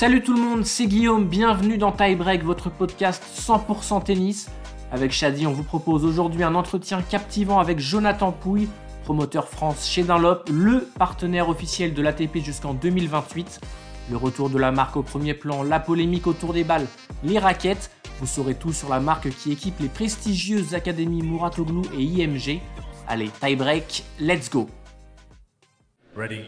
Salut tout le monde, c'est Guillaume, bienvenue dans Tie Break, votre podcast 100% tennis. Avec Shadi, on vous propose aujourd'hui un entretien captivant avec Jonathan Pouille, promoteur France chez Dunlop, le partenaire officiel de l'ATP jusqu'en 2028. Le retour de la marque au premier plan, la polémique autour des balles, les raquettes, vous saurez tout sur la marque qui équipe les prestigieuses académies Muratoglu et IMG. Allez, tie break, let's go Ready?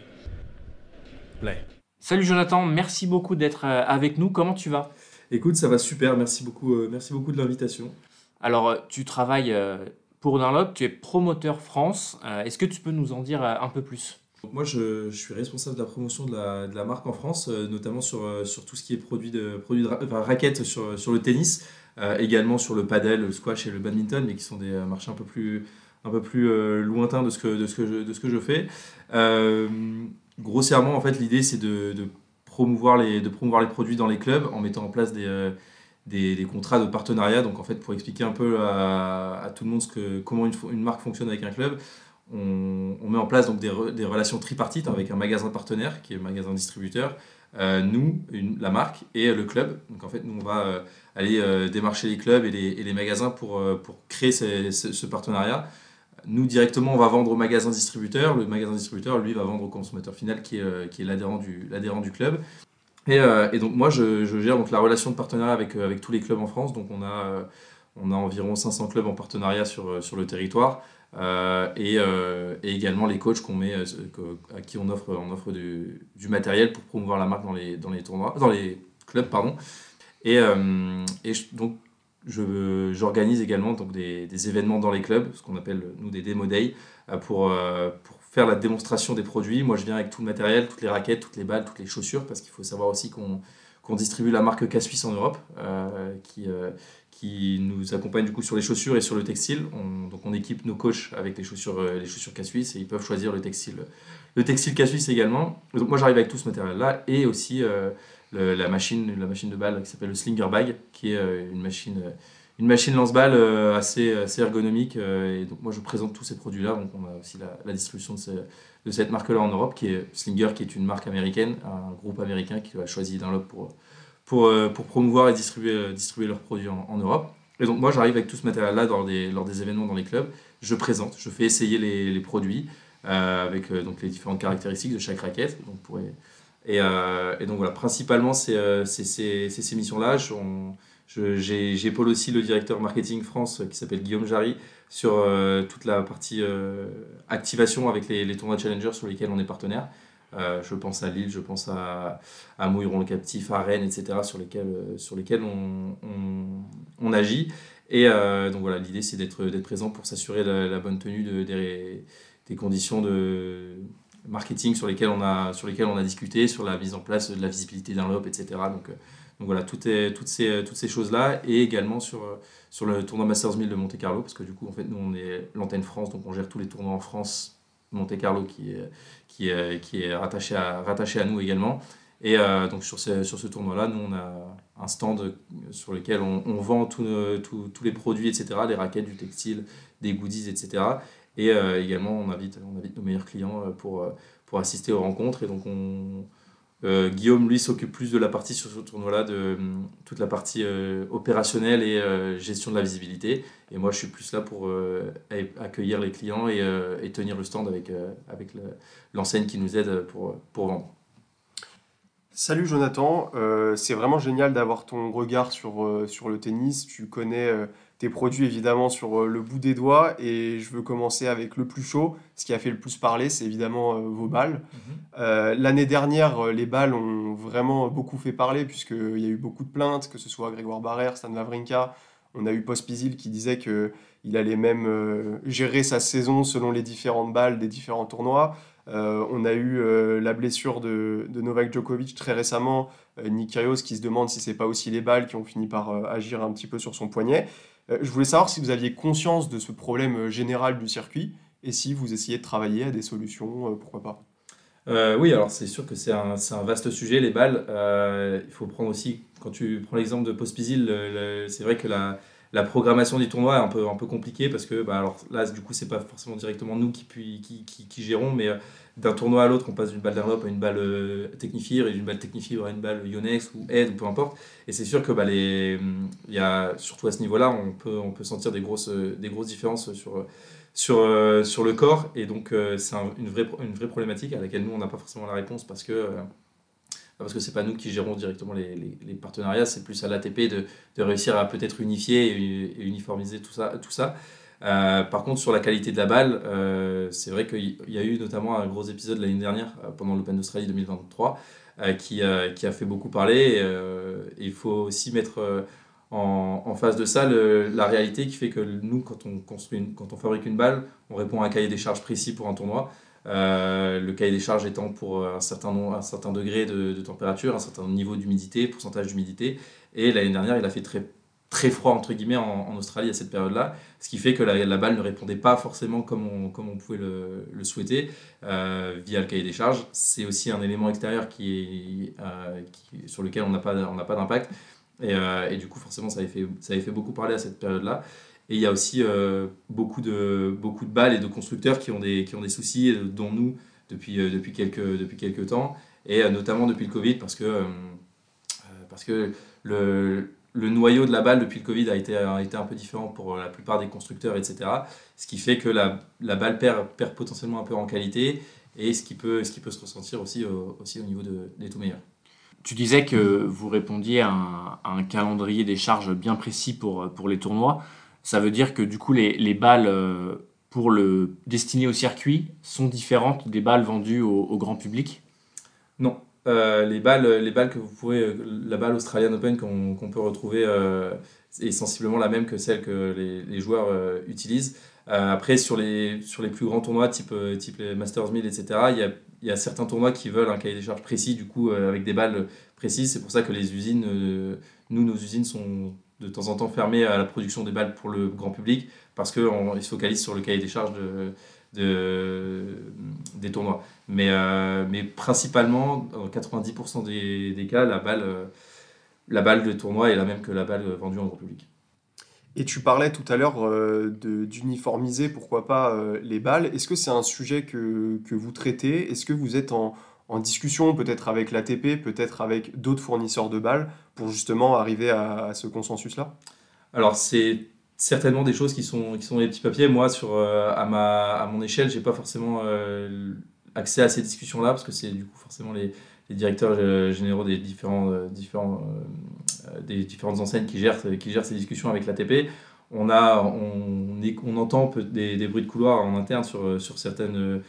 Play. Salut Jonathan, merci beaucoup d'être euh, avec nous. Comment tu vas? Écoute, ça va super. Merci beaucoup, euh, merci beaucoup de l'invitation. Alors, euh, tu travailles euh, pour Dunlop, tu es promoteur France. Euh, Est-ce que tu peux nous en dire un peu plus? Moi, je, je suis responsable de la promotion de la, de la marque en France, notamment sur, sur tout ce qui est produit de, produit de ra- enfin, raquettes sur, sur le tennis, également sur le padel, le squash et le badminton, mais qui sont des marchés un peu plus, un peu plus lointains de ce que, de ce que, je, de ce que je fais. Euh, grossièrement, en fait, l'idée, c'est de, promouvoir les, de promouvoir les produits dans les clubs en mettant en place des, euh, des, contrats de partenariat. Donc, en fait, pour expliquer un peu à, tout le monde comment une, marque fonctionne avec un club, on, met en place donc des, re- des relations tripartites avec un magasin partenaire qui est un magasin distributeur, euh, nous, la marque et le club. Donc en fait, nous, on va euh, aller euh, démarcher les clubs et les, magasins pour, euh, pour créer ce partenariat. Nous, directement, on va vendre au magasin distributeur. Le magasin distributeur, lui, va vendre au consommateur final qui est, euh, est l'adhérent du, du club. Et, euh, et donc moi, je, je gère donc la relation de partenariat avec, euh, avec tous les clubs en France. Donc on a, on a environ 500 clubs en partenariat sur, sur le territoire. Et, et également les coachs qu'on met, à qui on offre, on offre du, du matériel pour promouvoir la marque dans les, dans les, dans les clubs. Pardon. Et, et donc j'organise également donc des, des événements dans les clubs, ce qu'on appelle nous des démo days, euh, pour, euh, pour faire la démonstration des produits. Moi je viens avec tout le matériel, toutes les raquettes, toutes les balles, toutes les chaussures, parce qu'il faut savoir aussi qu'on qu'on distribue la marque K-Suisse en Europe, euh, qui, qui nous accompagne du coup sur les chaussures et sur le textile. On, donc on équipe nos coachs avec les chaussures, les chaussures K-Suisse et ils peuvent choisir le textile, le textile K-Suisse également. Donc moi j'arrive avec tout ce matériel-là et aussi la, machine, la machine de balle qui s'appelle le Slinger Bag, qui est euh, une machine, euh, une machine lance-balle euh, assez, assez ergonomique. et donc moi je présente tous ces produits-là. Donc on a aussi la, distribution de, de cette marque-là en Europe, qui est Slinger, qui est une marque américaine, un groupe américain qui a choisi Dunlop pour, pour, pour promouvoir et distribuer, distribuer leurs produits en, Europe. Et donc moi j'arrive avec tout ce matériel-là lors des, lors des événements dans les clubs. Je présente, je fais essayer les, produits avec donc les différentes caractéristiques de chaque raquette. Donc et, euh, et donc voilà, principalement c'est euh, ces missions-là. J'épaule aussi le directeur marketing France euh, qui s'appelle Guillaume Jarry sur toute la partie activation avec les, les tournois Challenger sur lesquels on est partenaire. Je pense à Lille, je pense à, à Mouilleron le Captif, à Rennes, etc., sur lesquels, on, agit. Et donc voilà, l'idée c'est d'être présent pour s'assurer la, la bonne tenue de, des, des conditions de marketing sur lesquelles on a, sur lesquelles on a discuté, sur la mise en place de la visibilité d'un lobe, etc. Donc, euh, donc voilà, tout toutes ces, toutes ces choses-là, et également sur, euh, sur le tournoi Masters 1000 de Monte Carlo, parce que du coup, en fait, nous, on est l'antenne France, donc on gère tous les tournois en France, Monte Carlo qui est, qui est, qui est rattaché, à, rattaché à nous également. Et euh, donc sur ce, sur ce tournoi-là, nous, on a un stand sur lequel on, vend tous les produits, etc., les raquettes, du textile, des goodies, etc. Et euh, également, on invite, on invite nos meilleurs clients euh, pour, euh, pour assister aux rencontres. Et donc, on, Guillaume, lui, s'occupe plus de la partie sur ce tournoi-là, de toute la partie opérationnelle et gestion de la visibilité. Et moi, je suis plus là pour accueillir les clients et, tenir le stand avec, avec le- l'enseigne qui nous aide pour, pour vendre. Salut Jonathan, c'est vraiment génial d'avoir ton regard sur, sur le tennis. Tu connais tes produits évidemment sur euh, le bout des doigts et je veux commencer avec le plus chaud. Ce qui a fait le plus parler, c'est évidemment euh, vos balles. Euh, l'année dernière, les balles ont vraiment beaucoup fait parler puisqu'il y a eu beaucoup de plaintes, que ce soit Grégoire Barrère, Stan Wawrinka. On a eu Pospisil qui disait qu'il allait même euh, gérer sa saison selon les différentes balles des différents tournois. Euh, on a eu euh, la blessure de, de Novak Djokovic très récemment, Nick Kyrgios qui se demande si c'est pas aussi les balles qui ont fini par agir un petit peu sur son poignet. Euh, je voulais savoir si vous aviez conscience de ce problème euh, général du circuit et si vous essayez de travailler à des solutions, euh, pourquoi pas. Oui, alors c'est sûr que c'est un, vaste sujet, les balles. Il faut prendre aussi, quand tu prends l'exemple de Pospisil, c'est vrai que la, la programmation des tournois est un peu, un peu compliquée parce que bah, alors là, du coup, c'est pas forcément directement nous qui, qui, qui, qui gérons, mais d'un tournoi à l'autre, on passe d'une balle Dunlop à une balle euh, Technifibre et d'une balle Technifibre à une balle Yonex ou Ed ou peu importe. Et c'est sûr que bah, les, y a, surtout à ce niveau-là, on peut, on peut sentir des grosses, des grosses différences sur, sur, euh, sur le corps. Et donc, euh, c'est une, vraie, une vraie problématique à laquelle nous, on n'a pas forcément la réponse parce que parce que c'est pas nous qui gérons directement les, partenariats, c'est plus à l'ATP de, réussir à peut-être unifier et, uniformiser tout ça. Tout ça. Euh, par contre, sur la qualité de la balle, euh, c'est vrai qu'il y a eu notamment un gros épisode l'année dernière, euh, pendant l'Open d'Australie 2023, qui, a fait beaucoup parler. Il faut aussi mettre en, face de ça la réalité qui fait que nous, quand on, construit quand on fabrique une balle, on répond à un cahier des charges précis pour un tournoi. Le cahier des charges étant pour un certain, nombre, un certain degré de, température, un certain niveau d'humidité, pourcentage d'humidité. Et l'année dernière, il a fait très froid entre guillemets en, Australie à cette période-là, ce qui fait que la, balle ne répondait pas forcément comme on, pouvait le, souhaiter euh, via le cahier des charges. C'est aussi un élément extérieur euh, sur lequel on n'a pas, d'impact. Et, euh, du coup, forcément, ça avait, ça avait fait beaucoup parler à cette période-là. Et il y a aussi beaucoup, de, beaucoup de balles et de constructeurs qui ont des, qui ont des soucis, dont nous, depuis, depuis, quelques, depuis quelques temps, et notamment depuis le Covid, parce que, parce que le, le noyau de la balle depuis le Covid a été, a été un peu différent pour la plupart des constructeurs, etc. Ce qui fait que la, la balle perd, perd, potentiellement un peu en qualité et ce qui peut, ce qui peut se ressentir aussi, au, aussi au niveau de, des tout meilleurs. Tu disais que vous répondiez à un, un, calendrier des charges bien précis pour, pour les tournois. Ça veut dire que du coup, les, les balles euh, pour le destinées au circuit sont différentes des balles vendues au, grand public? Non, euh, les, balles, les balles que vous pouvez, euh, la balle Australian Open qu'on peut retrouver est sensiblement la même que celle que les, les joueurs utilisent. après, sur les, sur les plus grands tournois, type, type les Masters 1000, etc., il y a, y a, certains tournois qui veulent un cahier des charges précis, du coup, avec des balles précises. C'est pour ça que les usines, nous, nos usines sont de temps en temps fermées à la production des balles pour le grand public, parce qu'ils se focalisent sur le cahier des charges de, de, des tournois. Mais, euh, principalement, dans 90% des, cas, la balle, euh, la balle de tournoi est la même que la balle vendue en grand public. Et tu parlais tout à l'heure euh, d'uniformiser, pourquoi pas, euh, les balles. Est-ce que c'est un sujet que, que vous traitez? Est-ce que vous êtes en, en discussion peut-être avec l'ATP, peut-être avec d'autres fournisseurs de balles, pour justement arriver à, ce consensus-là? Alors c'est certainement des choses qui sont, qui sont les petits papiers. Moi, sur, euh, à, ma, à mon échelle, j'ai pas forcément euh, accès à ces discussions-là, parce que c'est du coup forcément les, directeurs euh, généraux des, différents, différents, des différentes enseignes qui gèrent, qui gèrent ces discussions avec l'ATP. On, a, on entend des, des, bruits de couloir en interne sur, sur certaines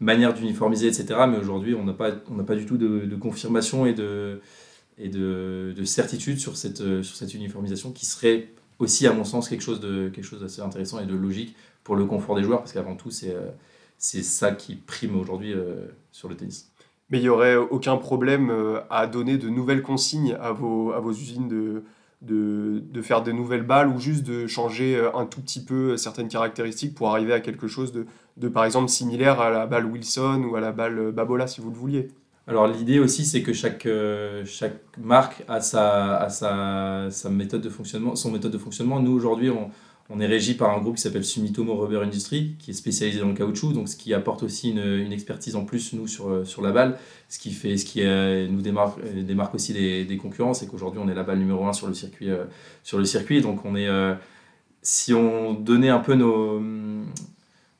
manières d'uniformiser, etc. Mais aujourd'hui, on n'a pas, pas du tout de, confirmation et de, et de, de certitude sur cette, sur cette uniformisation qui serait aussi, à mon sens, quelque chose d'assez intéressant et de logique pour le confort des joueurs, parce qu'avant tout, c'est c'est ça qui prime aujourd'hui euh, sur le tennis. Mais il n'y aurait aucun problème euh, à donner de nouvelles consignes à vos, à vos usines de, de, de, faire de nouvelles balles ou juste de changer un tout petit peu certaines caractéristiques pour arriver à quelque chose de, de par exemple similaire à la balle Wilson ou à la balle Babola si vous le vouliez alors l'idée aussi, c'est que chaque, euh, chaque marque a, sa, a sa, sa, méthode de fonctionnement, son méthode de fonctionnement. Nous, aujourd'hui, on, on, est régi par un groupe qui s'appelle Sumitomo Rubber Industry, qui est spécialisé dans le caoutchouc, donc ce qui apporte aussi une, expertise en plus, nous, sur, sur la balle, ce qui, fait, ce qui est, nous démarque, démarque aussi des, des concurrents, c'est qu'aujourd'hui, on est la balle numéro un sur le circuit. Euh, sur le circuit donc on est... Euh, si on donnait un peu nos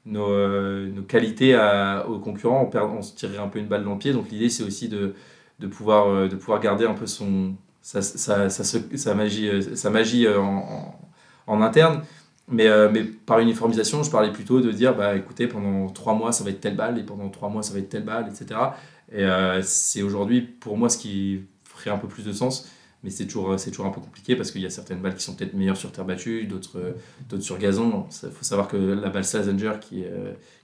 nos, euh, nos qualités à, aux concurrents, on, perd, on, se tirerait un peu une balle dans le pied. Donc l'idée, c'est aussi de, de, pouvoir, euh, de pouvoir garder un peu son, sa, sa, sa, magie, euh, sa magie en, en interne. Mais, mais, par uniformisation, je parlais plutôt de dire, bah, écoutez, pendant trois mois, ça va être telle balle, et pendant trois mois, ça va être telle balle, etc. Et c'est aujourd'hui, pour moi, ce qui ferait un peu plus de sens mais c'est toujours, toujours un peu compliqué parce qu'il y a certaines balles qui sont peut-être meilleures sur terre battue, d'autres, d'autres sur gazon. Il faut savoir que la balle Slazenger qui,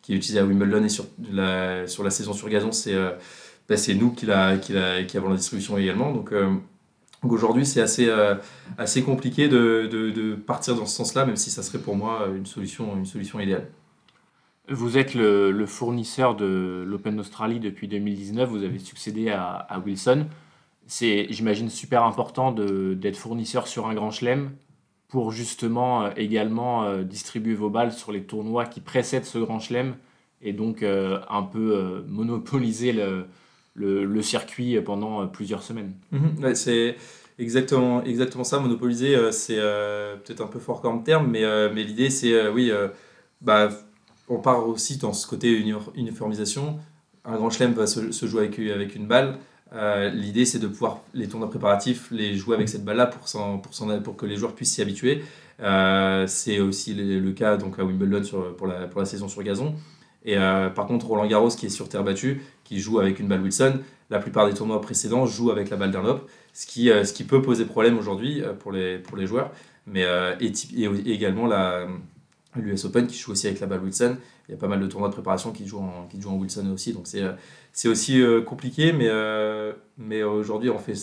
qui est utilisée à Wimbledon et sur la, sur la saison sur gazon, c'est, bah, nous qui, la, qui, la, qui avons la distribution également. Donc, euh, donc aujourd'hui, c'est assez, euh, assez compliqué de, de, de, partir dans ce sens-là, même si ça serait pour moi une solution, une solution idéale. Vous êtes le, fournisseur de l'Open d'Australie depuis 2019, vous avez succédé à, à Wilson c'est, j'imagine, super important d'être fournisseur sur un grand chelem pour justement également distribuer vos balles sur les tournois qui précèdent ce Grand Chelem et donc un peu monopoliser le, le, circuit pendant plusieurs semaines. Mhm. c'est exactement, exactement ça. Monopoliser, c'est peut-être un peu fort comme terme, mais, mais l'idée, c'est, oui, bah, on part aussi dans ce côté uniformisation. Un grand chelem va se, jouer avec, avec une balle. Euh, l'idée, c'est de pouvoir, les tournois préparatifs, les jouer avec cette balle-là pour, pour, pour, que les joueurs puissent s'y habituer. Euh, c'est aussi le, cas donc, à Wimbledon sur, pour, la, pour la saison sur gazon. Et euh, par contre, Roland Garros, qui est sur terre battue, qui joue avec une balle Wilson, la plupart des tournois précédents jouent avec la balle Dunlop, ce qui, ce qui peut poser problème aujourd'hui pour, les, pour les joueurs. Mais et, et également la l'US Open qui joue aussi avec la balle Wilson. Il y a pas mal de tournois de préparation qui jouent en, qui jouent en Wilson aussi. Donc c'est, aussi euh, compliqué, mais, euh, mais aujourd'hui on fait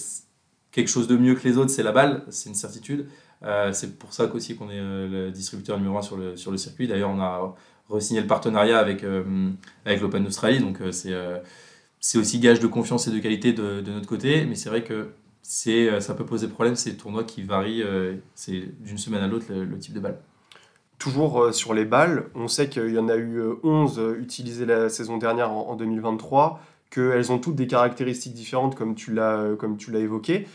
quelque chose de mieux que les autres, c'est la balle, c'est une certitude. Euh, c'est pour ça qu'aussi qu'on est le distributeur numéro 1 sur le, sur le circuit. D'ailleurs, on a re-signé le partenariat avec, avec l'Open d'Australie, donc c'est, c'est aussi gage de confiance et de qualité de, de notre côté, mais c'est vrai que ça peut poser problème, ces tournois qui varient, c'est d'une semaine à l'autre le type de balle. Toujours euh, sur les balles, on sait qu'il y en a eu 11 euh, utilisées la saison dernière en 2023, qu'elles ont toutes des caractéristiques différentes euh, comme tu l'as évoqué.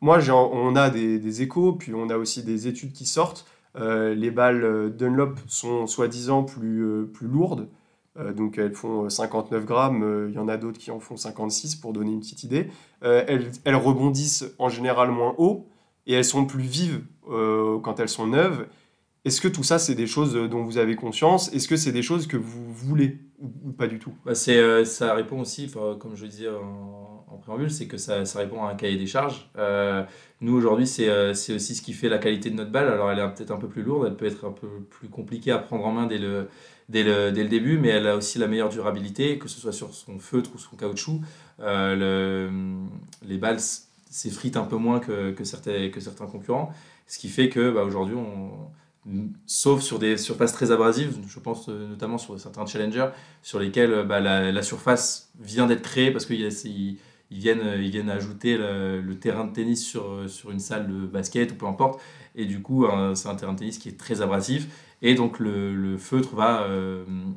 moi, on a des, échos, puis on a aussi des études qui sortent. Les balles Dunlop sont soi-disant plus, plus lourdes, donc elles font 59 grammes, il y en a d'autres qui en font 56 pour donner une petite idée. Elles, rebondissent en général moins haut et elles sont plus vives quand elles sont neuves. Est-ce que tout ça, c'est des choses dont vous avez conscience? Est-ce que c'est des choses que vous voulez ou, pas du tout? Bah c'est, euh, Ça répond aussi, comme je disais préambule, c'est que ça, ça, répond à un cahier des charges. Euh, nous, aujourd'hui, c'est, euh, c'est aussi ce qui fait la qualité de notre balle. Alors, elle est peut-être un peu plus lourde, elle peut être un peu plus compliquée à prendre en main dès le, dès le, dès le début, mais elle a aussi la meilleure durabilité, que ce soit sur son feutre ou son caoutchouc. Le, les balles s'effritent un peu moins que, que, certains, que certains concurrents, ce qui fait que bah, aujourd'hui, on sauf sur des surfaces très abrasives, je pense euh, notamment sur certains challengers, sur lesquels euh, bah, la, surface vient d'être créée parce qu'ils ils viennent, euh, ils viennent ajouter le, terrain de tennis sur, sur une salle de basket ou peu importe. Et du coup, c'est un terrain de tennis qui est très abrasif. Et donc, le, feutre va,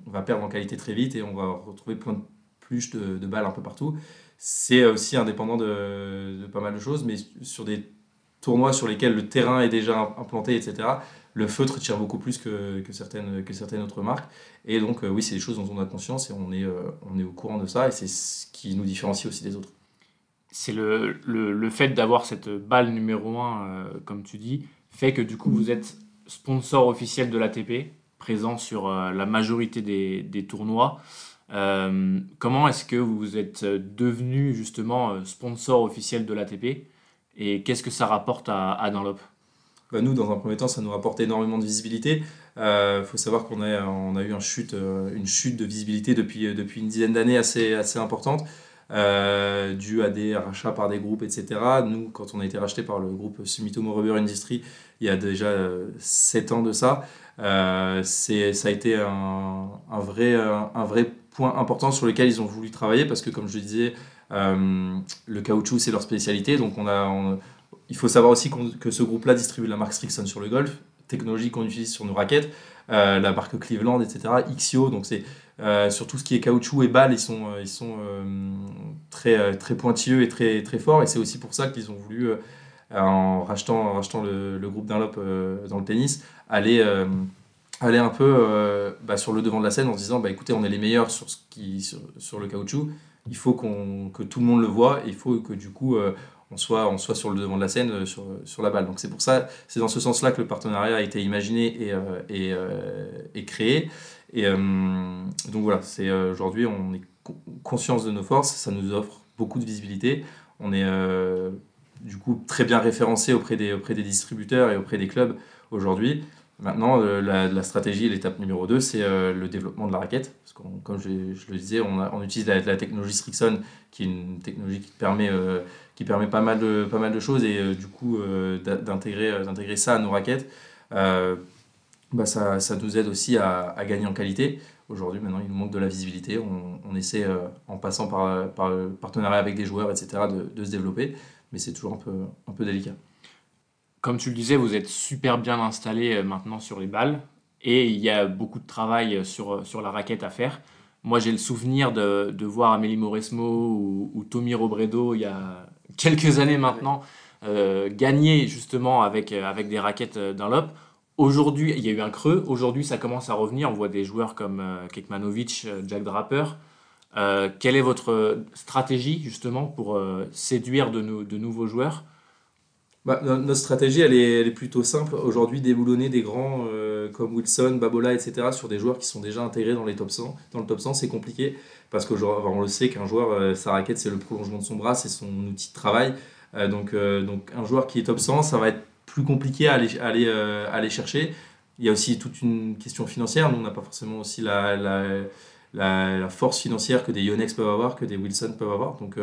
va perdre en qualité très vite et on va retrouver plein de pluches de, balles un peu partout. C'est aussi indépendant de, pas mal de choses, mais sur des tournois sur lesquels le terrain est déjà implanté, etc., le feutre tire beaucoup plus que, que, certaines, que certaines autres marques. Et donc, euh, oui, c'est des choses dont on a conscience et on est, euh, on est au courant de ça et c'est ce qui nous différencie aussi des autres. C'est le, le, le, fait d'avoir cette balle numéro 1, euh, comme tu dis, fait que du coup, vous êtes sponsor officiel de l'ATP, présent sur la majorité des, des tournois. comment est-ce que vous êtes devenu justement sponsor officiel de l'ATP et qu'est-ce que ça rapporte à, à Dunlop? Bah, nous, dans un premier temps, ça nous rapporte énormément de visibilité. Il euh, faut savoir qu'on a, on a eu euh, une chute de visibilité depuis, euh, depuis une dizaine d'années assez, assez importante, euh, due à des rachats par des groupes, etc. Nous, quand on a été racheté par le groupe Sumitomo Rubber Industry, il y a déjà 7 ans de ça, c'est, ça a été un, vrai, un, vrai point important sur lequel ils ont voulu travailler parce que, comme je le disais, le caoutchouc, c'est leur spécialité. Donc, on a, il faut savoir aussi que ce groupe-là distribue la marque Strixon sur le golf, technologie qu'on utilise sur nos raquettes, euh, la marque Cleveland, etc., XIO, donc c'est euh, sur tout ce qui est caoutchouc et balles, ils sont, euh, ils sont très, très pointilleux et très, très forts, et c'est aussi pour ça qu'ils ont voulu, en rachetant, rachetant le, groupe Dunlop dans le tennis, aller aller un peu bah, sur le devant de la scène en se disant bah, écoutez, on est les meilleurs sur, ce qui, sur, le caoutchouc, il faut qu'on que tout le monde le voit, il faut que du coup on soit, on soit sur le devant de la scène, euh, sur, sur la balle. Donc c'est pour ça, c'est dans ce sens-là que le partenariat a été imaginé et, euh, euh, et, créé. Et donc voilà, c'est aujourd'hui on est conscience de nos forces, ça nous offre beaucoup de visibilité. On est du coup très bien référencé auprès des, auprès des distributeurs et auprès des clubs aujourd'hui. Maintenant, la, la, stratégie, l'étape numéro 2, c'est le développement de la raquette. Comme je, le disais, on, utilise la, technologie Strixon, qui est une technologie qui permet qui permet pas mal de, pas mal de choses et euh, du coup euh, d'intégrer, euh, ça à nos raquettes, bah ça, ça, nous aide aussi à, gagner en qualité. Aujourd'hui, maintenant, il nous manque de la visibilité. On, essaie, en passant par, par partenariat avec des joueurs, etc., de, se développer, mais c'est toujours un peu, un peu délicat. comme tu le disais, vous êtes super bien installé euh, maintenant sur les balles et il y a beaucoup de travail sur, sur la raquette à faire. Moi, j'ai le souvenir de, de, voir Amélie Mauresmo ou, ou, Tommy Robredo il y a quelques années maintenant euh, gagner justement avec, avec des raquettes Dunlop. Aujourd'hui, il y a eu un creux. Aujourd'hui, ça commence à revenir. On voit des joueurs comme euh, Kekmanovic, Jack Draper. Euh, quelle est votre stratégie justement pour euh, séduire de, nouveaux joueurs? Bah, Notre stratégie, elle est, elle est plutôt simple. Aujourd'hui, déboulonner des grands euh, comme Wilson, Babola, etc. sur des joueurs qui sont déjà intégrés dans, les top 100, dans le top 100, c'est compliqué parce qu'on le sait qu'un joueur, sa raquette, c'est le prolongement de son bras, c'est son outil de travail. donc, donc un joueur qui est top 100, ça va être plus compliqué à aller, aller, aller chercher. Il y a aussi toute une question financière. Nous, on n'a pas forcément aussi la, la la, force financière que des Yonex peuvent avoir, que des Wilson peuvent avoir. Donc,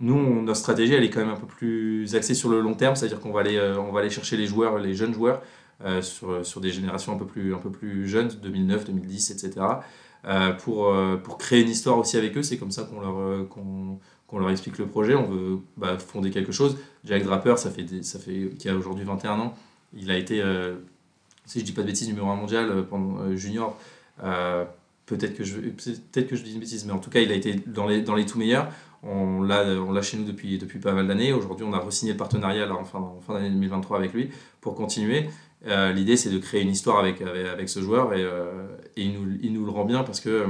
euh, nous, notre stratégie, elle est quand même un peu plus axée sur le long terme, c'est-à-dire qu'on va, aller, euh, on va aller chercher les joueurs, les jeunes joueurs, euh, sur, sur, des générations un peu plus, un peu plus jeunes, 2009, 2010, etc., pour, pour créer une histoire aussi avec eux. C'est comme ça qu'on leur, qu'on, leur explique le projet. On veut bah, fonder quelque chose. Jack Draper, ça fait, ça fait, qui a aujourd'hui 21 ans, il a été, si je dis pas de bêtises, numéro 1 mondial pendant junior peut-être que je peut-être que je dis une bêtise mais en tout cas il a été dans les dans les tout meilleurs on l'a chez nous depuis depuis pas mal d'années. Aujourd'hui on a re-signé le partenariat en fin, en fin d'année 2023 avec lui pour continuer. Euh, l'idée c'est de créer une histoire avec avec, ce joueur et, euh, et, il, nous, il nous le rend bien parce que euh,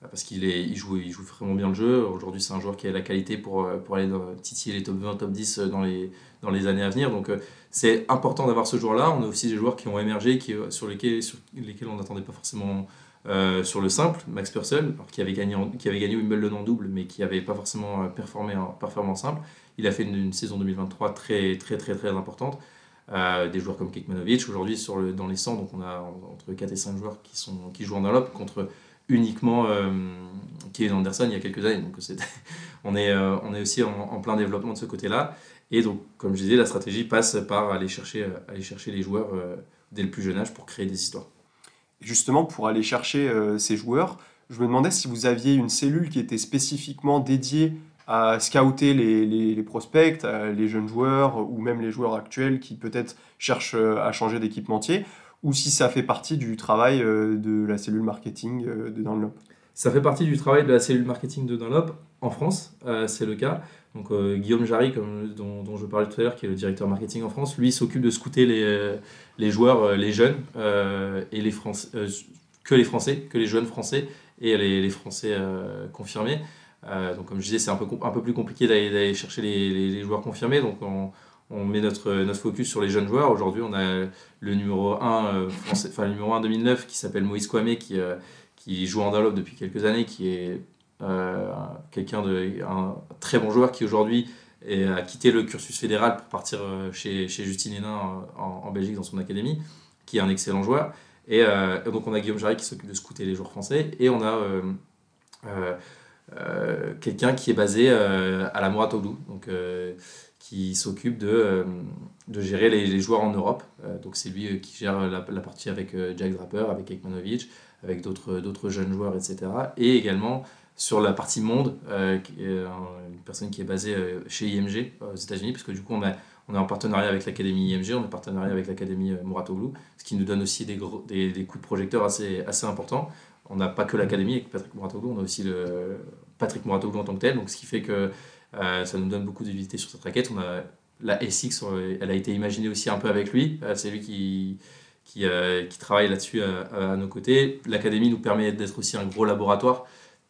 parce qu'il il joue il joue vraiment bien le jeu. Aujourd'hui c'est un joueur qui a la qualité pour pour aller titiller les top 20 top 10 dans les dans les années à venir. Donc c'est important d'avoir ce joueur là on a aussi des joueurs qui ont émergé qui sur lesquels sur lesquels on n'attendait pas forcément euh, sur le simple, Max Purcell, qui, avait gagné qui avait gagné Wimbledon en double, mais qui n'avait pas forcément euh, performé en performance simple. Il a fait une, saison 2023 très, très, très, très importante. Euh, des joueurs comme Kekmanovic, aujourd'hui dans les 100, donc on a entre 4 et 5 joueurs qui, jouent en Europe contre uniquement euh, Kevin Anderson il y a quelques années. Donc on, est, aussi en, plein développement de ce côté-là. Et donc, comme je disais, la stratégie passe par aller chercher les joueurs dès le plus jeune âge pour créer des histoires justement, pour aller chercher euh, ces joueurs, je me demandais si vous aviez une cellule qui était spécifiquement dédiée à scouter les, les, prospects, les jeunes joueurs ou même les joueurs actuels qui peut-être cherchent euh, à changer d'équipementier, ou si ça fait partie du travail euh, de la cellule marketing de Dunlop? Ça fait partie du travail de la cellule marketing de Dunlop en France, c'est le cas. Donc Guillaume Jarry, dont, je parlais tout à l'heure, qui est le directeur marketing en France, lui s'occupe de scouter les, les joueurs, euh, les jeunes, euh, et les euh, que les Français, que les jeunes Français et les, Français confirmés. donc comme je disais, c'est un peu, plus compliqué d'aller chercher les, joueurs confirmés. Donc on, met notre, focus sur les jeunes joueurs. Aujourd'hui, on a le numéro 1, français, enfin, le numéro 1 2009 qui s'appelle Moïse Kwame, qui, qui joue en Dunlop depuis quelques années, qui est quelqu'un de un très bon joueur qui aujourd'hui a quitté le cursus fédéral pour partir euh, chez, chez Justine Hénin en, en, Belgique dans son académie, qui est un excellent joueur. Et, euh, donc on a Guillaume Jarry qui s'occupe de scouter les joueurs français, et on a euh, quelqu'un qui est basé à la Mouratoglou, donc qui s'occupe de, de gérer les, joueurs en Europe. donc c'est lui qui gère la, la partie avec Jack Draper, avec Ekmanovic, avec d'autres jeunes joueurs, etc. Et également sur la partie monde, euh, une personne qui est basée euh, chez IMG euh, aux États-Unis, parce que du coup, on, a, on est en partenariat avec l'Académie IMG, on est en partenariat avec l'Académie Mouratoglou, ce qui nous donne aussi des, des, coups de projecteur assez, assez importants. On n'a pas que l'Académie avec Patrick Mouratoglou, on a aussi le Patrick Mouratoglou en tant que tel, donc ce qui fait que ça nous donne beaucoup de sur cette raquette. On a la SX, elle a été imaginée aussi un peu avec lui, c'est lui qui, qui, travaille là-dessus à, nos côtés. L'Académie nous permet d'être aussi un gros laboratoire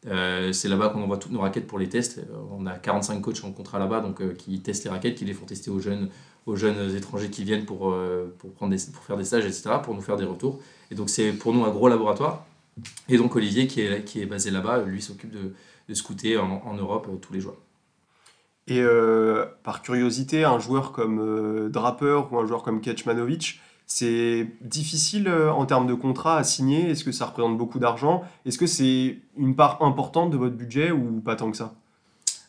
euh, c'est là-bas qu'on envoie toutes nos raquettes pour les tests. Euh, on a 45 coachs en contrat là-bas donc, euh, qui testent les raquettes, qui les font tester aux jeunes, aux jeunes étrangers qui viennent pour, pour, prendre des, pour faire des stages, etc., pour nous faire des retours. Et donc c'est pour nous un gros laboratoire. Et donc Olivier, qui est, qui est basé là-bas, lui s'occupe de, de scouter en, Europe tous les joueurs. Et par curiosité, un joueur comme Draper ou un joueur comme Kecmanovic, c'est difficile euh, en termes de contrat à signer Est-ce que ça représente beaucoup d'argent? Est-ce que c'est une part importante de votre budget ou pas tant que ça?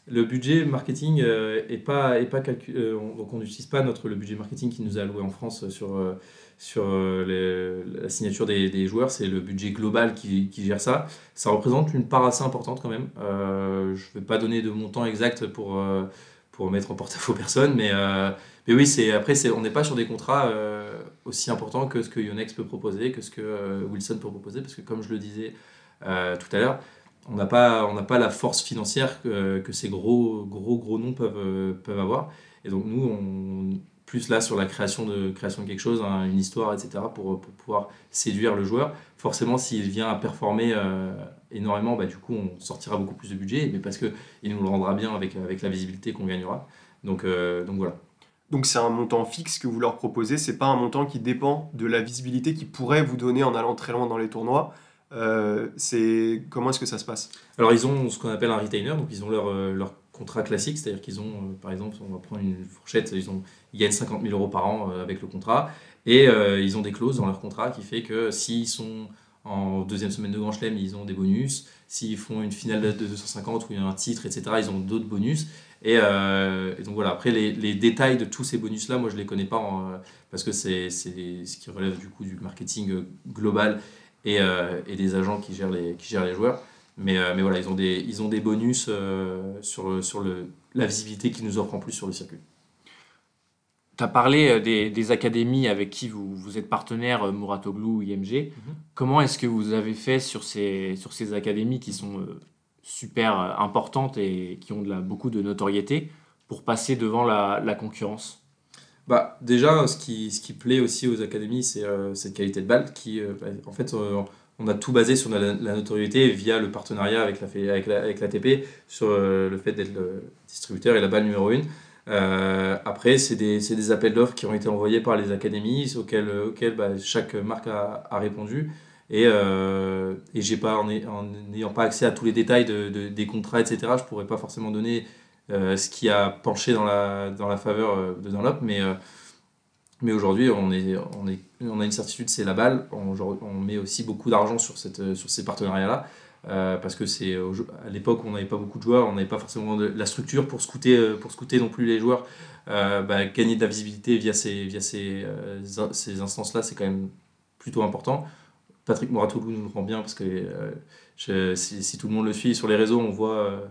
Le budget marketing euh, est pas, est pas calculé, euh, donc on n'utilise pas notre, le budget marketing qui nous a alloué en France sur, sur la signature des, des joueurs, c'est le budget global qui, qui, gère ça. Ça représente une part assez importante quand même. je ne vais pas donner de montant exact pour, pour mettre en porte-à-faux personne, mais Mais oui, c'est après, c'est, on n'est pas sur des contrats aussi importants que ce que Yonex peut proposer, que ce que Wilson peut proposer, parce que comme je le disais tout à l'heure, on n'a pas, on pas la force financière que, ces gros, gros, gros noms peuvent, peuvent avoir. Et donc nous, on, plus là sur la création de, création de quelque chose, hein, une histoire, etc., pour, pour, pouvoir séduire le joueur. Forcément, s'il vient à performer euh, énormément, bah, du coup, on sortira beaucoup plus de budget, mais parce qu'il nous le rendra bien avec, avec la visibilité qu'on gagnera. Donc, euh, donc voilà. Donc c'est un montant fixe que vous leur proposez, c'est pas un montant qui dépend de la visibilité qu'ils pourraient vous donner en allant très loin dans les tournois. Euh, c'est comment est-ce que ça se passe? Alors ils ont ce qu'on appelle un retainer, donc ils ont leur, leur contrat classique, c'est-à-dire qu'ils ont, par exemple, on va prendre une fourchette, ils ont gagnent 50 000 euros par an euh, avec le contrat. Et euh, ils ont des clauses dans leur contrat qui fait que s'ils sont en deuxième semaine de Grand Chelem, ils ont des bonus. S'ils font une finale de 250 où il y a un titre, etc., ils ont d'autres bonus. Euh, et, donc voilà, après les, les, détails de tous ces bonus-là, moi je ne les connais pas parce que c'est ce qui relève du coup du marketing global et, et, des agents qui gèrent les, qui gèrent les joueurs. Mais, mais voilà, ils ont des, ils ont des bonus sur, sur le, la visibilité qu'ils nous offrent en plus sur le circuit. Tu as parlé euh, des, académies avec qui vous, vous êtes partenaire, euh, Muratoglou, IMG. Mhm. Comment est-ce que vous avez fait sur ces, sur ces académies qui sont euh, super importantes et qui ont la, beaucoup de notoriété pour passer devant la, la concurrence bah, Déjà, ce qui, plaît aussi aux académies, c'est cette qualité de balle qui, bah, en fait, on a tout basé sur la, notoriété via le partenariat avec l'ATP, avec la, avec sur le fait d'être le distributeur et la balle numéro 1. Euh, après, c'est des, appels d'offres qui ont été envoyés par les académies auxquels, bah, chaque marque a répondu. Et, euh, et j'ai pas, en n'ayant pas accès à tous les détails de, des contrats, etc., je pourrais pas forcément donner euh, ce qui a penché dans la, dans la faveur euh, de Dunlop. Mais, mais aujourd'hui, on, est, on, est, on a une certitude, c'est la balle. On, met aussi beaucoup d'argent sur, sur ces partenariats-là. Parce que c'est à l'époque on n'avait pas beaucoup de joueurs, on n'avait pas forcément la structure pour scouter, pour scouter non plus les joueurs. Bah, gagner de la visibilité via ces, via ces, ces instances-là, c'est quand même plutôt important. Patrick Moratoglou nous le rend bien parce que si, tout le monde le suit sur les réseaux, on voit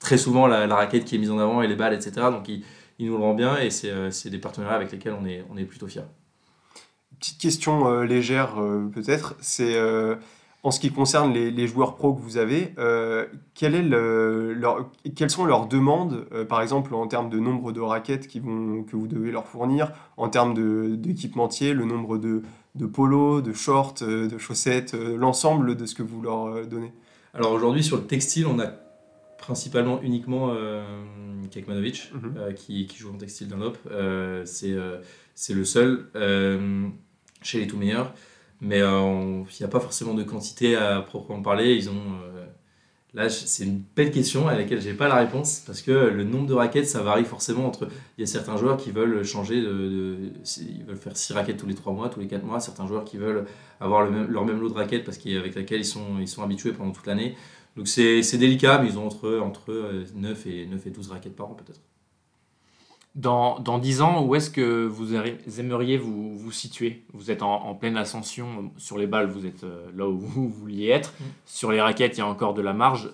très souvent la, raquette qui est mise en avant et les balles, etc. Donc il, il nous le rend bien et c'est des partenariats avec lesquels on est, plutôt fiers. Petite question légère peut-être, c'est en ce qui concerne les, joueurs pro que vous avez, euh, quelles sont leurs demandes, euh, par exemple en termes de nombre de raquettes qui vont, que vous devez leur fournir, en termes d'équipementier, le nombre de, de polos, de shorts, euh, de chaussettes, l'ensemble de ce que vous leur donnez Alors aujourd'hui sur le textile, on a principalement uniquement Kekmanovic mhm. qui, qui, joue en textile Dunlop. C'est le seul chez les tout meilleurs mais euh, il n'y a pas forcément de quantité à proprement parler. Ils ont, euh, là, c'est une belle question à laquelle je n'ai pas la réponse parce que le nombre de raquettes, ça varie forcément entre. Il y a certains joueurs qui veulent changer de. ils veulent faire 6 raquettes tous les 3 mois, tous les 4 mois. Certains joueurs qui veulent avoir leur même lot de raquettes parce qu'avec laquelle ils sont, ils sont habitués pendant toute l'année. Donc c'est délicat, mais ils ont entre, entre 9, et, 9 et 12 raquettes par an peut-être. Dans, dans 10 ans, où est-ce que vous aimeriez vous, vous situer? Vous êtes en, pleine ascension. Sur les balles, vous êtes euh, là où vous vouliez être. Mm. Sur les raquettes, il y a encore de la marge.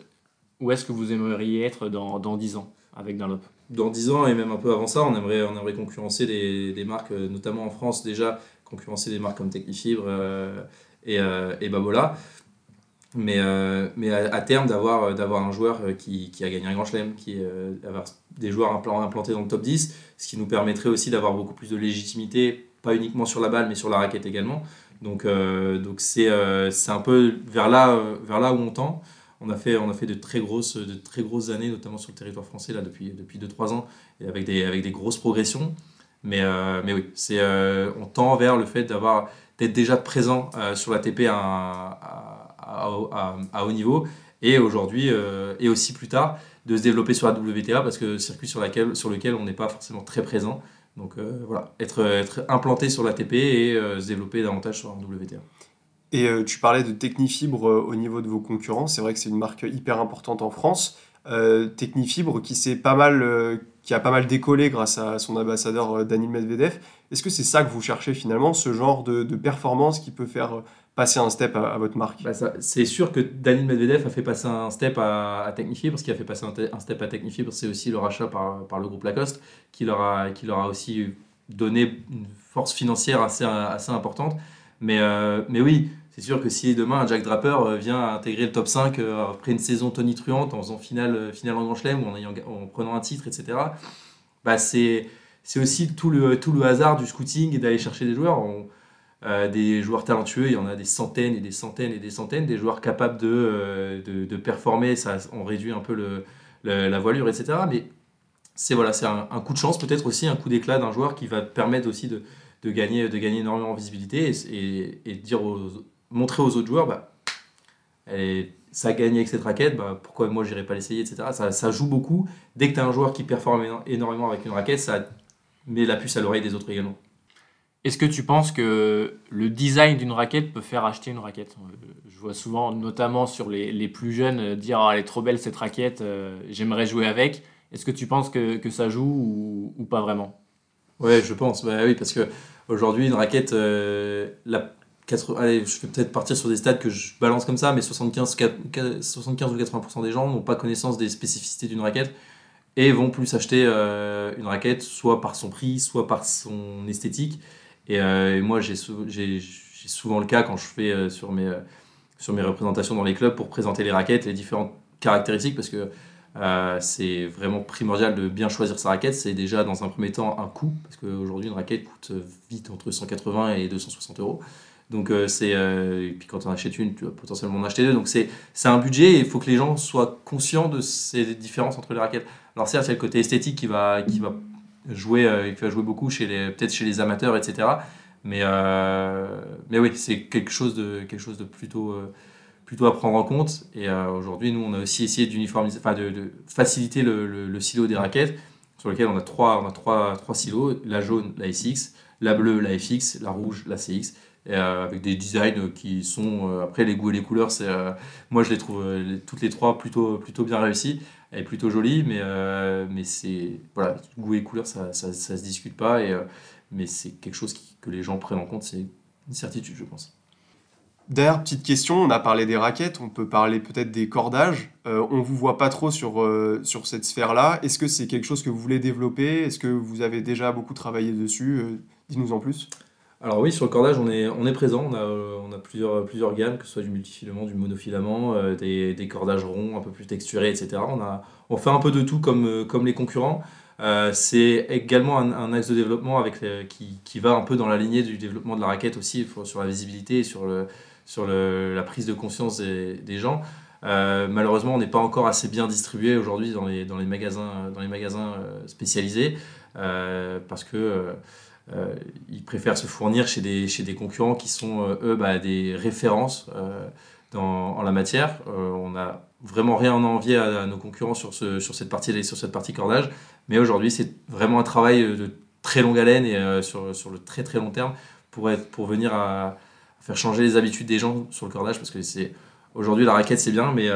Où est-ce que vous aimeriez être dans, dans 10 ans avec Dunlop? Dans 10 ans, et même un peu avant ça, on aimerait, on aimerait concurrencer des, des marques, euh, notamment en France déjà, concurrencer des marques comme Technifibre euh, et, et Babola mais, euh, mais à, terme d'avoir euh, d'avoir un joueur euh, qui, qui, a gagné un grand chelem, qui avoir des joueurs implantés dans le top 10, ce qui nous permettrait aussi d'avoir beaucoup plus de légitimité, pas uniquement sur la balle, mais sur la raquette également. Donc donc c'est c'est un peu vers là vers là où on tend. On a fait on a fait de très grosses de très grosses années, notamment sur le territoire français là depuis depuis 2-3 ans, et avec des avec des grosses progressions. Mais mais oui, c'est on tend vers le fait d'avoir d'être déjà présent sur la TP à à, haut niveau et aujourd'hui euh, et aussi plus tard de se développer sur la WTA parce que circuit sur, lequel on n'est pas forcément très présent. Donc euh, voilà, être, être implanté sur l'ATP et euh, se développer davantage sur la WTA. Et tu parlais de Technifibre au niveau de vos concurrents. C'est vrai que c'est une marque hyper importante en France. Technifibre qui s'est pas mal qui a pas mal décollé grâce à son ambassadeur Daniel Medvedev. Est-ce que c'est ça que vous cherchez finalement, ce genre de, performance qui peut faire passer un step à, votre marque Bah, c'est sûr que Daniel Medvedev a fait passer un step à, à Technifier, parce qu'il a fait passer un, te- un step à que c'est aussi le rachat par, le groupe Lacoste, qui leur a, qui leur a aussi donné une force financière assez, assez importante. Mais, euh, mais oui, c'est sûr que si demain un Jack Draper euh, vient intégrer le top 5 euh, après une saison tonitruante en faisant finale, finale en Grand Chelem ou en, prenant un titre, etc., bah c'est, aussi tout le, tout le hasard du scouting et d'aller chercher des joueurs. Euh, des joueurs talentueux, il y en a des centaines et des centaines et des centaines, des joueurs capables de, euh, de, performer, ça, on réduit un peu le, la voilure, etc. Mais c'est voilà, un, coup de chance, peut-être aussi un coup d'éclat d'un joueur qui va permettre aussi de, de, gagner, de gagner énormément en visibilité et, et, dire montrer aux autres joueurs, bah, ça a gagné avec cette raquette, bah, pourquoi moi j'irai pas l'essayer, etc. Ça, ça joue beaucoup. Dès que tu as un joueur qui performe éno- énormément avec une raquette, ça met la puce à l'oreille des autres également. Est-ce que tu penses que le design d'une raquette peut faire acheter une raquette? Euh, Je vois souvent, notamment sur les, plus jeunes, euh, dire Ah, elle est trop belle cette raquette, euh, j'aimerais jouer avec. Est-ce que tu penses que, ça joue ou, pas vraiment? Ouais, je pense. Bah oui, parce que aujourd'hui, une raquette, la 80 allez, je vais peut-être partir sur des stats que je balance comme ça, mais 75, 75 ou 80% des gens n'ont pas connaissance des spécificités d'une raquette et vont plus acheter une raquette soit par son prix, soit par son esthétique. Et, euh, et moi, j'ai sou- j'ai- j'ai souvent le cas quand je fais euh, sur, mes, euh, sur mes représentations dans les clubs pour présenter les raquettes, les différentes caractéristiques, parce que c'est vraiment primordial de bien choisir sa raquette. C'est déjà dans un premier temps un coût, parce qu'aujourd'hui une raquette coûte vite entre 180 et 260 euros. Donc et puis quand on achète une, tu vas potentiellement en acheter deux. Donc c'est un budget et il faut que les gens soient conscients de ces différences entre les raquettes. Alors certes, il y a le côté esthétique qui va qui va jouer euh, qui va jouer beaucoup chez les peut-être chez les amateurs, etc. Mais euh, mais oui, c'est quelque chose de quelque chose de plutôt euh, plutôt à prendre en compte. Et euh, aujourd'hui, nous, on a aussi essayé d'uniformiser, enfin de, faciliter le, silo des raquettes, sur lequel on a trois, on a trois, trois silos la jaune, la SX, la bleue, la FX, la rouge, la CX. Et, avec des designs qui sont après les goûts et les couleurs c'est moi je les trouve toutes les trois plutôt plutôt bien réussies et plutôt jolies mais euh, mais c'est voilà goût et couleurs ça, ça, ça se discute pas et euh, mais c'est quelque chose que les gens prennent en compte c'est une certitude je pense D'ailleurs, petite question, on a parlé des raquettes, on peut parler peut-être des cordages. Euh, on vous voit pas trop sur, sur cette sphère-là. Est-ce que c'est quelque chose que vous voulez développer? Est-ce que vous avez déjà beaucoup travaillé dessus? Euh, Dis-nous en plus. Alors oui, sur le cordage, on est, on est présent. On a, euh, on a plusieurs, plusieurs gammes, que ce soit du multifilament, du monofilament, euh, des, des cordages ronds, un peu plus texturés, etc. On, a, on fait un peu de tout comme, euh, comme les concurrents. C'est également un, axe de développement avec qui, qui va un peu dans la lignée du développement de la raquette aussi, sur la visibilité et sur, le, sur le, la prise de conscience des, des gens. Malheureusement, on n'est pas encore assez bien distribué aujourd'hui dans les, dans les magasins, dans les magasins spécialisés parce que euh, ils préfèrent se fournir chez des, concurrents qui sont, euh, eux, bah, des références euh, dans, en la matière. On n'a vraiment rien à envier à, nos concurrents sur, ce, sur, cette partie, cordage, mais aujourd'hui, c'est vraiment un travail de très longue haleine et sur, le très très long terme pour, venir à, faire changer les habitudes des gens sur le cordage, parce que aujourd'hui la raquette c'est bien, mais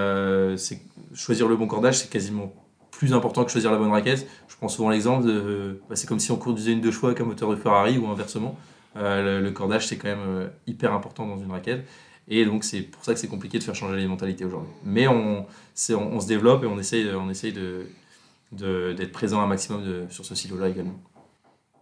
choisir le bon cordage c'est quasiment plus important que choisir la bonne raquette. Je prends souvent l'exemple de, bah, c'est comme si on conduisait une deux avec un moteur de Ferrari ou inversement. Euh, le, le cordage c'est quand même euh, hyper important dans une raquette. Et donc c'est pour ça que c'est compliqué de faire changer les mentalités aujourd'hui. Mais on, c'est- on, on se développe et on essaye, on essaye de, de- d'être présent un maximum de- sur ce silo-là également.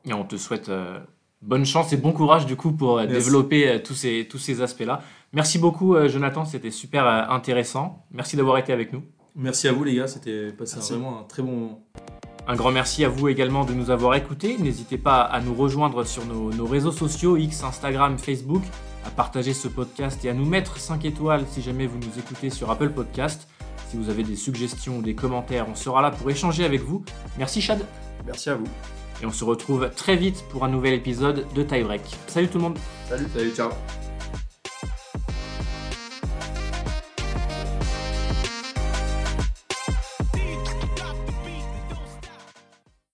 Et on te souhaite euh, bonne chance et bon courage du coup pour euh, développer euh, tous ces, tous ces aspects-là. Merci beaucoup Jonathan, c'était super intéressant. Merci d'avoir été avec nous. Merci à vous les gars, c'était passé Merci. vraiment un très bon moment. Un grand merci à vous également de nous avoir écoutés. N'hésitez pas à nous rejoindre sur nos, nos réseaux sociaux, X, Instagram, Facebook, à partager ce podcast et à nous mettre 5 étoiles si jamais vous nous écoutez sur Apple Podcast. Si vous avez des suggestions ou des commentaires, on sera là pour échanger avec vous. Merci Chad. Merci à vous. Et on se retrouve très vite pour un nouvel épisode de Tie Break. Salut tout le monde Salut, salut, ciao.